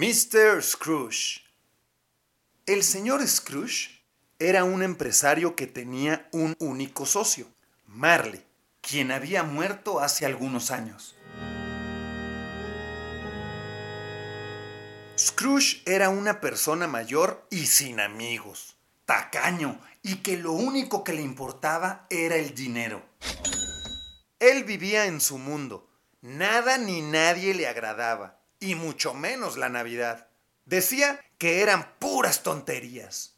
Mr. Scrooge. El señor Scrooge era un empresario que tenía un único socio, Marley, quien había muerto hace algunos años. Scrooge era una persona mayor y sin amigos, tacaño y que lo único que le importaba era el dinero. Él vivía en su mundo, nada ni nadie le agradaba, y mucho menos la Navidad. Decía que eran puras tonterías.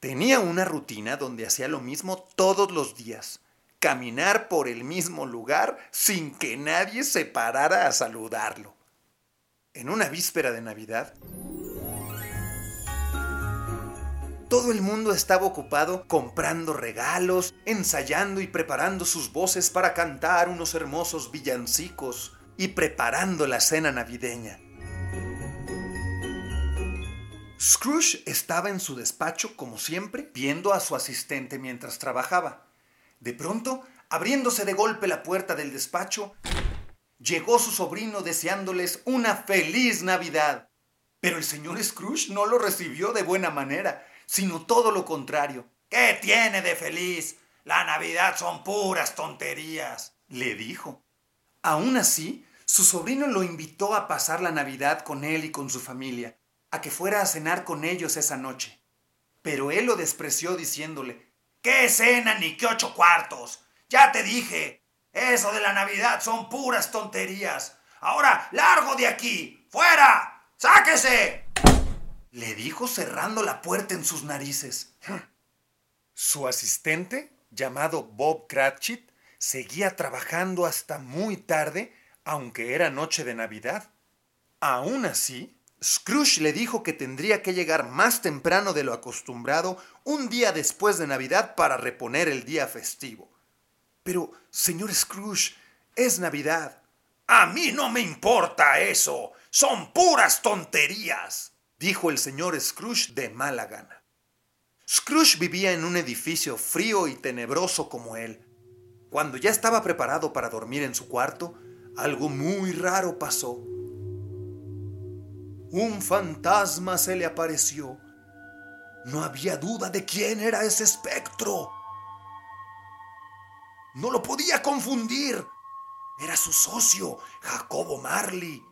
Tenía una rutina donde hacía lo mismo todos los días, caminar por el mismo lugar sin que nadie se parara a saludarlo. En una víspera de Navidad, todo el mundo estaba ocupado comprando regalos, ensayando y preparando sus voces para cantar unos hermosos villancicos y preparando la cena navideña. Scrooge estaba en su despacho, como siempre, viendo a su asistente mientras trabajaba. De pronto, abriéndose de golpe la puerta del despacho, llegó su sobrino deseándoles una feliz Navidad. Pero el señor Scrooge no lo recibió de buena manera, sino todo lo contrario. ¿Qué tiene de feliz? La Navidad son puras tonterías, le dijo. Aún así, su sobrino lo invitó a pasar la Navidad con él y con su familia, a que fuera a cenar con ellos esa noche. Pero él lo despreció diciéndole, ¿Qué cena ni qué ocho cuartos? Ya te dije, eso de la Navidad son puras tonterías. Ahora, largo de aquí, fuera, sáquese. Le dijo cerrando la puerta en sus narices. Su asistente, llamado Bob Cratchit, seguía trabajando hasta muy tarde, aunque era noche de Navidad. Aún así, Scrooge le dijo que tendría que llegar más temprano de lo acostumbrado un día después de Navidad para reponer el día festivo. Pero, señor Scrooge, es Navidad. A mí no me importa eso. Son puras tonterías, dijo el señor Scrooge de mala gana. Scrooge vivía en un edificio frío y tenebroso como él. Cuando ya estaba preparado para dormir en su cuarto, algo muy raro pasó. Un fantasma se le apareció. No había duda de quién era ese espectro. No lo podía confundir. Era su socio, Jacobo Marley.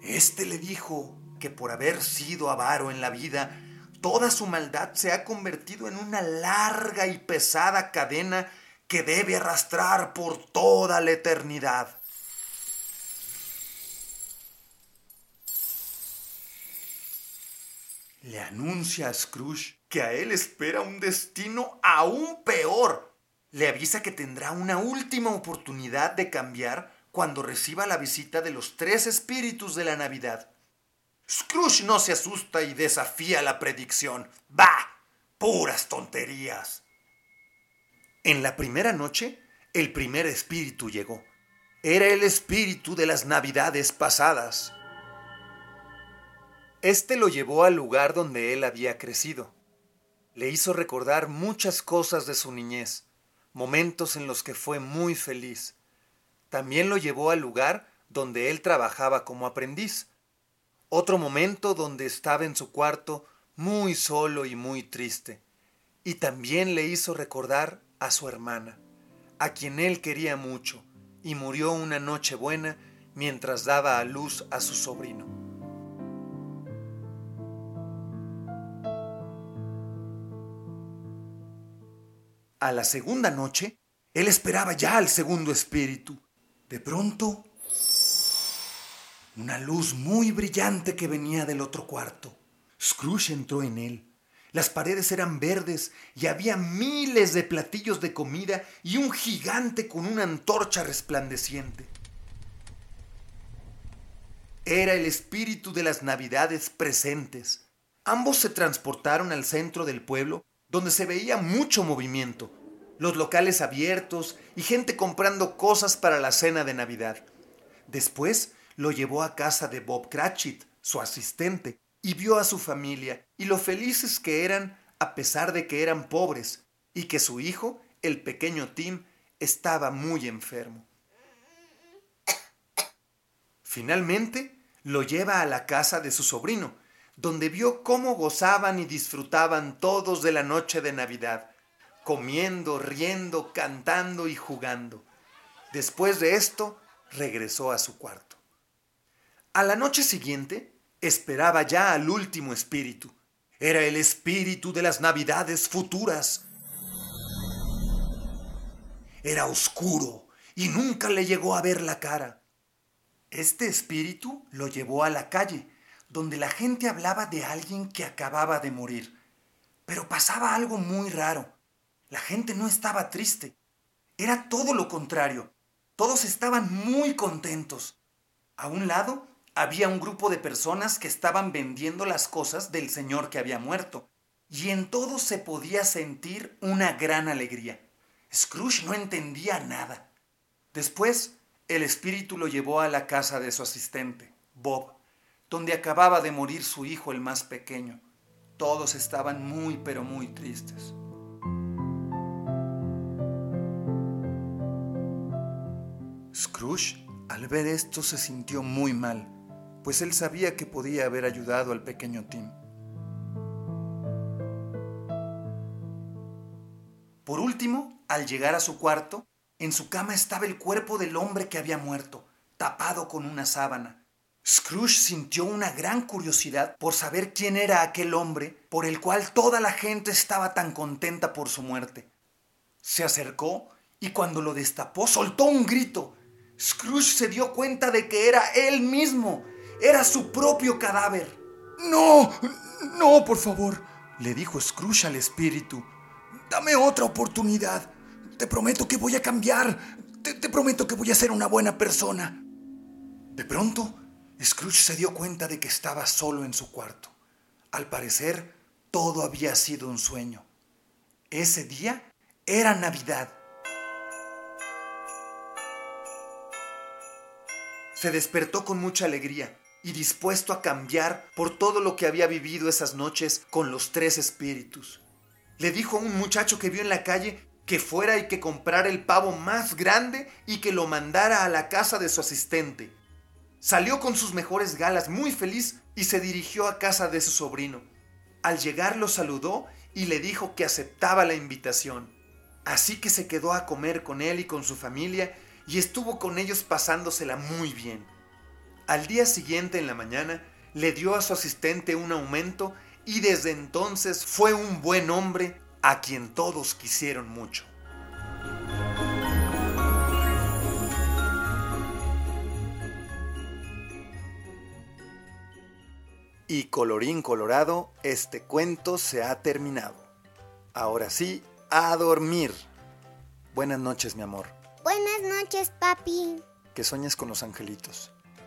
Este le dijo que por haber sido avaro en la vida, toda su maldad se ha convertido en una larga y pesada cadena que debe arrastrar por toda la eternidad. Le anuncia a Scrooge que a él espera un destino aún peor. Le avisa que tendrá una última oportunidad de cambiar cuando reciba la visita de los tres espíritus de la Navidad. Scrooge no se asusta y desafía la predicción. ¡Bah! Puras tonterías. En la primera noche, el primer espíritu llegó. Era el espíritu de las Navidades pasadas. Este lo llevó al lugar donde él había crecido. Le hizo recordar muchas cosas de su niñez, momentos en los que fue muy feliz. También lo llevó al lugar donde él trabajaba como aprendiz. Otro momento donde estaba en su cuarto muy solo y muy triste. Y también le hizo recordar a su hermana, a quien él quería mucho, y murió una noche buena mientras daba a luz a su sobrino. A la segunda noche, él esperaba ya al segundo espíritu. De pronto, una luz muy brillante que venía del otro cuarto. Scrooge entró en él. Las paredes eran verdes y había miles de platillos de comida y un gigante con una antorcha resplandeciente. era el espíritu de las navidades presentes. Ambos se transportaron al centro del pueblo, donde se veía mucho movimiento, los locales abiertos y gente comprando cosas para la cena de Navidad. Después lo llevó a casa de Bob Cratchit, su asistente, y vio a su familia y lo felices que eran a pesar de que eran pobres y que su hijo, el pequeño Tim, estaba muy enfermo. Finalmente lo lleva a la casa de su sobrino, donde vio cómo gozaban y disfrutaban todos de la noche de Navidad, comiendo, riendo, cantando y jugando. Después de esto, regresó a su cuarto. A la noche siguiente, esperaba ya al último espíritu. Era el espíritu de las navidades futuras. Era oscuro y nunca le llegó a ver la cara. Este espíritu lo llevó a la calle, donde la gente hablaba de alguien que acababa de morir. Pero pasaba algo muy raro. La gente no estaba triste. Era todo lo contrario. Todos estaban muy contentos. A un lado había un grupo de personas que estaban vendiendo las cosas del señor que había muerto, y en todo se podía sentir una gran alegría. Scrooge no entendía nada. Después, el espíritu lo llevó a la casa de su asistente, Bob, donde acababa de morir su hijo el más pequeño. Todos estaban muy pero muy tristes. Scrooge, al ver esto, se sintió muy mal pues él sabía que podía haber ayudado al pequeño Tim. Por último, al llegar a su cuarto, en su cama estaba el cuerpo del hombre que había muerto, tapado con una sábana. Scrooge sintió una gran curiosidad por saber quién era aquel hombre por el cual toda la gente estaba tan contenta por su muerte. Se acercó y cuando lo destapó soltó un grito. Scrooge se dio cuenta de que era él mismo, era su propio cadáver. No, no, por favor, le dijo Scrooge al espíritu. Dame otra oportunidad. Te prometo que voy a cambiar. Te, te, prometo que voy a ser una buena persona. De pronto, Scrooge se dio cuenta de que estaba solo en su cuarto. Al parecer, todo había sido un sueño. Ese día era Navidad. Se despertó con mucha alegría y dispuesto a cambiar por todo lo que había vivido esas noches con los tres espíritus. Le dijo a un muchacho que vio en la calle que fuera y que comprara el pavo más grande y que lo mandara a la casa de su asistente. Salió con sus mejores galas muy feliz y se dirigió a casa de su sobrino. Al llegar lo saludó y le dijo que aceptaba la invitación. Así que se quedó a comer con él y con su familia y estuvo con ellos pasándosela muy bien. Al día siguiente en la mañana le dio a su asistente un aumento y desde entonces fue un buen hombre a quien todos quisieron mucho. Y colorín colorado, este cuento se ha terminado. Ahora sí, a dormir. Buenas noches, mi amor. Buenas noches, papi. Que sueñes con los angelitos.